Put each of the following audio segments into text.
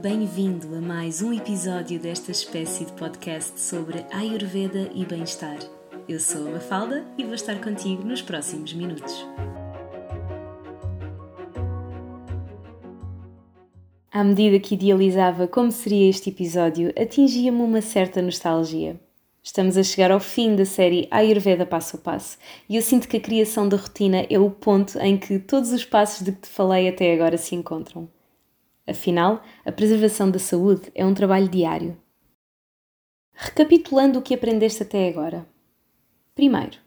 Bem-vindo a mais um episódio desta espécie de podcast sobre Ayurveda e bem-estar. Eu sou a Mafalda e vou estar contigo nos próximos minutos. À medida que idealizava como seria este episódio, atingia-me uma certa nostalgia. Estamos a chegar ao fim da série Ayurveda Passo a Passo e eu sinto que a criação da rotina é o ponto em que todos os passos de que te falei até agora se encontram. Afinal, a preservação da saúde é um trabalho diário. Recapitulando o que aprendeste até agora. Primeiro,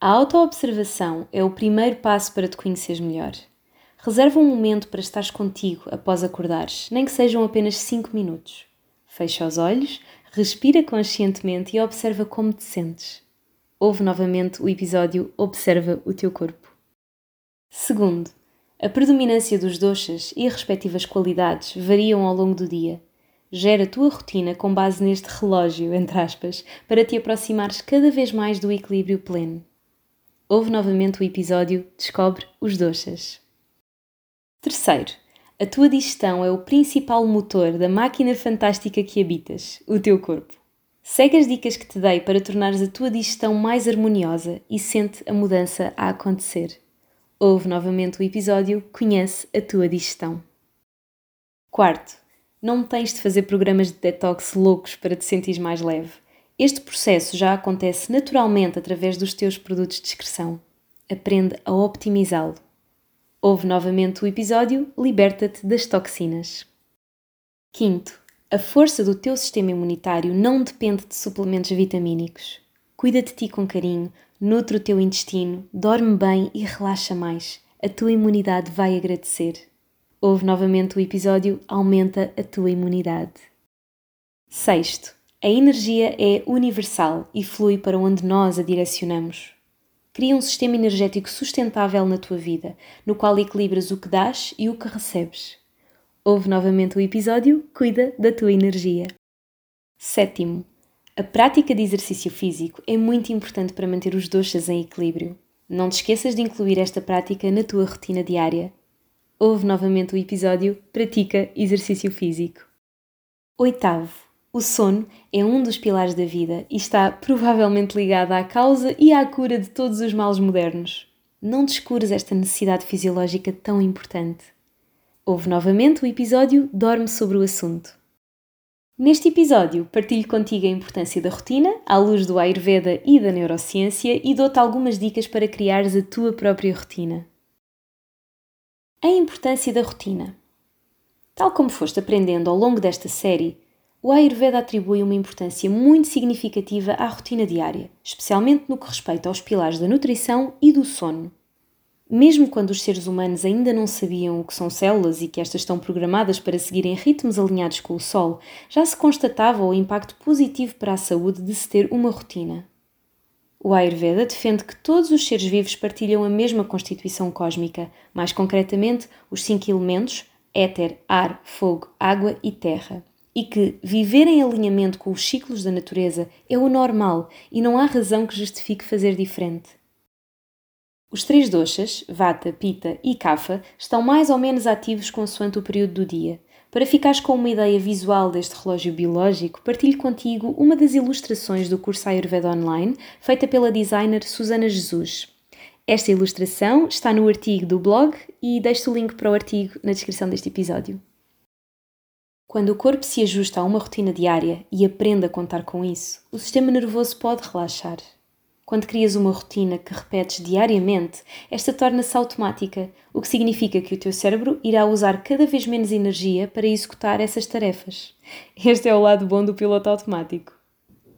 a autoobservação é o primeiro passo para te conheceres melhor. Reserva um momento para estares contigo após acordares, nem que sejam apenas 5 minutos. Fecha os olhos, Respira conscientemente e observa como te sentes. Ouve novamente o episódio Observa o teu corpo. Segundo, a predominância dos doxas e as respectivas qualidades variam ao longo do dia. Gera a tua rotina com base neste relógio, entre aspas, para te aproximares cada vez mais do equilíbrio pleno. Ouve novamente o episódio Descobre os doxas. Terceiro, a tua digestão é o principal motor da máquina fantástica que habitas, o teu corpo. Segue as dicas que te dei para tornares a tua digestão mais harmoniosa e sente a mudança a acontecer. Ouve novamente o episódio Conhece a tua digestão. Quarto, não tens de fazer programas de detox loucos para te sentir mais leve. Este processo já acontece naturalmente através dos teus produtos de excreção. Aprende a optimizá-lo. Ouve novamente o episódio Liberta-te das toxinas. Quinto, a força do teu sistema imunitário não depende de suplementos vitamínicos. Cuida de ti com carinho, nutre o teu intestino, dorme bem e relaxa mais. A tua imunidade vai agradecer. Ouve novamente o episódio Aumenta a tua imunidade. Sexto, a energia é universal e flui para onde nós a direcionamos. Cria um sistema energético sustentável na tua vida, no qual equilibras o que dás e o que recebes. Ouve novamente o episódio Cuida da tua energia. Sétimo, a prática de exercício físico é muito importante para manter os doxas em equilíbrio. Não te esqueças de incluir esta prática na tua rotina diária. Ouve novamente o episódio Pratica exercício físico. Oitavo, o sono é um dos pilares da vida e está provavelmente ligado à causa e à cura de todos os males modernos. Não descures esta necessidade fisiológica tão importante. Ouve novamente o episódio Dorme sobre o assunto. Neste episódio, partilho contigo a importância da rotina, à luz do Ayurveda e da neurociência, e dou-te algumas dicas para criares a tua própria rotina. A importância da rotina. Tal como foste aprendendo ao longo desta série, o Ayurveda atribui uma importância muito significativa à rotina diária, especialmente no que respeita aos pilares da nutrição e do sono. Mesmo quando os seres humanos ainda não sabiam o que são células e que estas estão programadas para seguirem ritmos alinhados com o Sol, já se constatava o impacto positivo para a saúde de se ter uma rotina. O Ayurveda defende que todos os seres vivos partilham a mesma constituição cósmica, mais concretamente os cinco elementos: éter, ar, fogo, água e terra e que viver em alinhamento com os ciclos da natureza é o normal e não há razão que justifique fazer diferente. Os três doxas, Vata, Pita e Kapha, estão mais ou menos ativos consoante o período do dia. Para ficares com uma ideia visual deste relógio biológico, partilho contigo uma das ilustrações do curso Ayurveda Online, feita pela designer Susana Jesus. Esta ilustração está no artigo do blog e deixo o link para o artigo na descrição deste episódio. Quando o corpo se ajusta a uma rotina diária e aprende a contar com isso, o sistema nervoso pode relaxar. Quando crias uma rotina que repetes diariamente, esta torna-se automática, o que significa que o teu cérebro irá usar cada vez menos energia para executar essas tarefas. Este é o lado bom do piloto automático.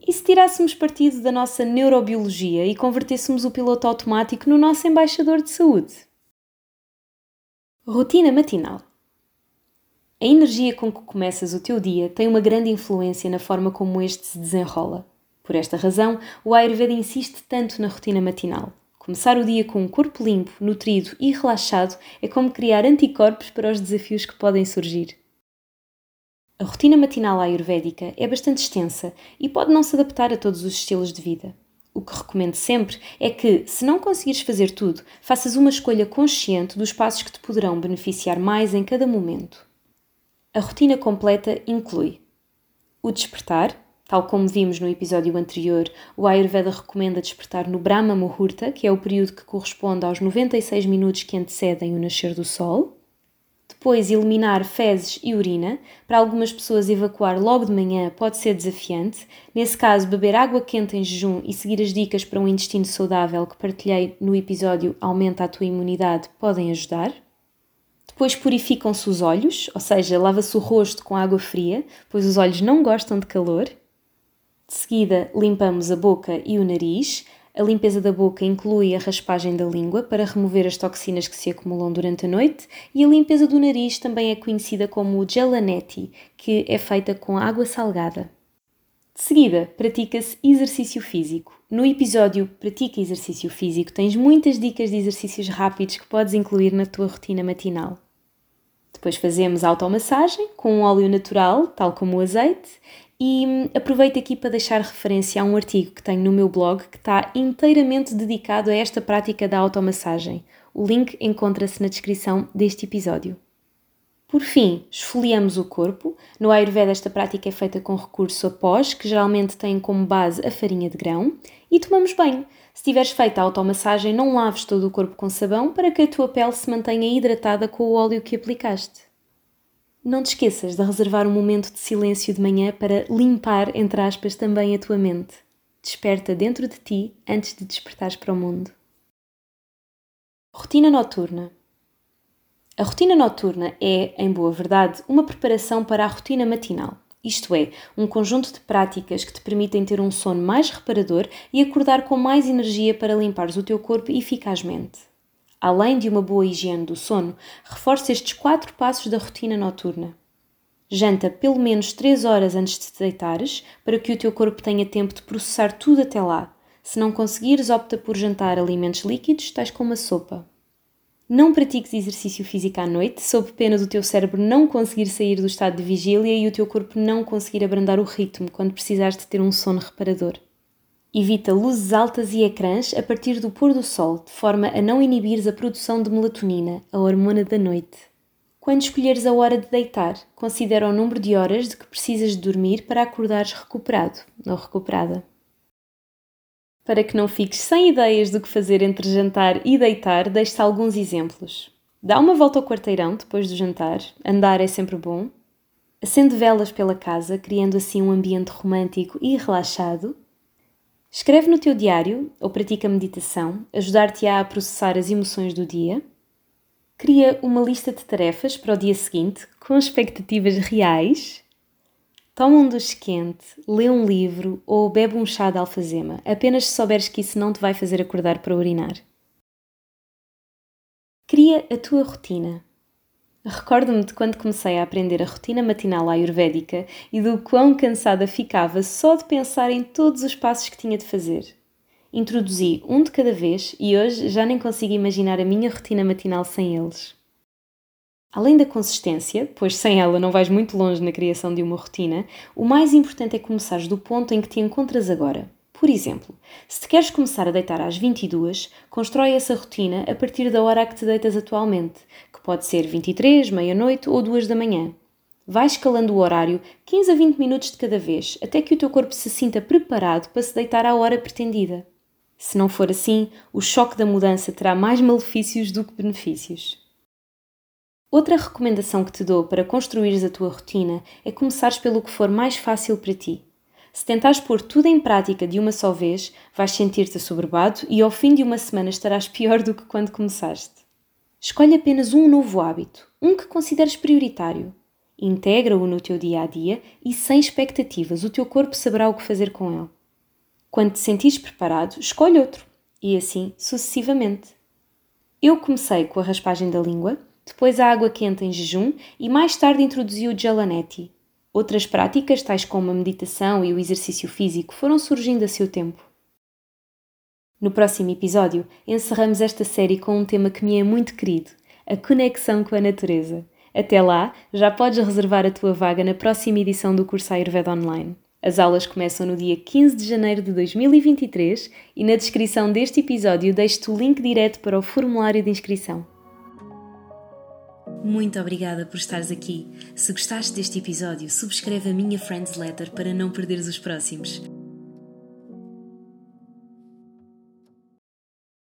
E se tirássemos partido da nossa neurobiologia e convertêssemos o piloto automático no nosso embaixador de saúde? Rotina matinal. A energia com que começas o teu dia tem uma grande influência na forma como este se desenrola. Por esta razão, o Ayurveda insiste tanto na rotina matinal. Começar o dia com um corpo limpo, nutrido e relaxado é como criar anticorpos para os desafios que podem surgir. A rotina matinal ayurvédica é bastante extensa e pode não se adaptar a todos os estilos de vida. O que recomendo sempre é que, se não conseguires fazer tudo, faças uma escolha consciente dos passos que te poderão beneficiar mais em cada momento. A rotina completa inclui o despertar, tal como vimos no episódio anterior, o Ayurveda recomenda despertar no Brahma Muhurta, que é o período que corresponde aos 96 minutos que antecedem o nascer do sol. Depois, eliminar fezes e urina. Para algumas pessoas, evacuar logo de manhã pode ser desafiante. Nesse caso, beber água quente em jejum e seguir as dicas para um intestino saudável que partilhei no episódio Aumenta a tua imunidade podem ajudar. Depois purificam-se os olhos, ou seja, lava-se o rosto com água fria, pois os olhos não gostam de calor. De seguida, limpamos a boca e o nariz. A limpeza da boca inclui a raspagem da língua para remover as toxinas que se acumulam durante a noite e a limpeza do nariz também é conhecida como o gelaneti, que é feita com água salgada. De seguida, pratica-se exercício físico. No episódio Pratica Exercício Físico tens muitas dicas de exercícios rápidos que podes incluir na tua rotina matinal. Depois fazemos automassagem com um óleo natural, tal como o azeite, e hum, aproveito aqui para deixar referência a um artigo que tenho no meu blog que está inteiramente dedicado a esta prática da automassagem. O link encontra-se na descrição deste episódio. Por fim, esfoliamos o corpo. No Ayurveda, esta prática é feita com recurso a pós, que geralmente tem como base a farinha de grão, e tomamos banho. Se tiveres feito a automassagem, não laves todo o corpo com sabão para que a tua pele se mantenha hidratada com o óleo que aplicaste. Não te esqueças de reservar um momento de silêncio de manhã para limpar, entre aspas, também a tua mente. Desperta dentro de ti antes de despertares para o mundo. Rotina noturna. A rotina noturna é, em boa verdade, uma preparação para a rotina matinal. Isto é, um conjunto de práticas que te permitem ter um sono mais reparador e acordar com mais energia para limpares o teu corpo eficazmente além de uma boa higiene do sono, reforça estes quatro passos da rotina noturna. Janta pelo menos 3 horas antes de te deitares, para que o teu corpo tenha tempo de processar tudo até lá. Se não conseguires, opta por jantar alimentos líquidos, tais como a sopa. Não pratiques exercício físico à noite, sob pena do teu cérebro não conseguir sair do estado de vigília e o teu corpo não conseguir abrandar o ritmo quando precisares de ter um sono reparador. Evita luzes altas e ecrãs a partir do pôr do sol, de forma a não inibires a produção de melatonina, a hormona da noite. Quando escolheres a hora de deitar, considera o número de horas de que precisas de dormir para acordares recuperado ou recuperada. Para que não fiques sem ideias do que fazer entre jantar e deitar, deixo-te alguns exemplos. Dá uma volta ao quarteirão depois do jantar, andar é sempre bom. Acende velas pela casa, criando assim um ambiente romântico e relaxado Escreve no teu diário ou pratica meditação, ajudar-te-á a processar as emoções do dia. Cria uma lista de tarefas para o dia seguinte com expectativas reais. Toma um duche quente, lê um livro ou bebe um chá de alfazema, apenas se souberes que isso não te vai fazer acordar para urinar. Cria a tua rotina. Recordo-me de quando comecei a aprender a rotina matinal ayurvédica e do quão cansada ficava só de pensar em todos os passos que tinha de fazer. Introduzi um de cada vez e hoje já nem consigo imaginar a minha rotina matinal sem eles. Além da consistência, pois sem ela não vais muito longe na criação de uma rotina, o mais importante é começares do ponto em que te encontras agora. Por exemplo, se te queres começar a deitar às 22, constrói essa rotina a partir da hora a que te deitas atualmente, que pode ser 23, meia-noite ou 2 da manhã. Vai escalando o horário 15 a 20 minutos de cada vez, até que o teu corpo se sinta preparado para se deitar à hora pretendida. Se não for assim, o choque da mudança terá mais malefícios do que benefícios. Outra recomendação que te dou para construires a tua rotina é começares pelo que for mais fácil para ti. Se tentares pôr tudo em prática de uma só vez, vais sentir-te assoberbado e ao fim de uma semana estarás pior do que quando começaste. Escolhe apenas um novo hábito, um que consideres prioritário. Integra-o no teu dia a dia e sem expectativas, o teu corpo saberá o que fazer com ele. Quando te sentires preparado, escolhe outro e assim sucessivamente. Eu comecei com a raspagem da língua, depois a água quente em jejum e mais tarde introduzi o Gelaneti, Outras práticas, tais como a meditação e o exercício físico, foram surgindo a seu tempo. No próximo episódio, encerramos esta série com um tema que me é muito querido: a conexão com a natureza. Até lá, já podes reservar a tua vaga na próxima edição do curso Ayurveda Online. As aulas começam no dia 15 de janeiro de 2023 e na descrição deste episódio deixo-te o link direto para o formulário de inscrição. Muito obrigada por estares aqui. Se gostaste deste episódio, subscreve a minha Friends Letter para não perderes os próximos.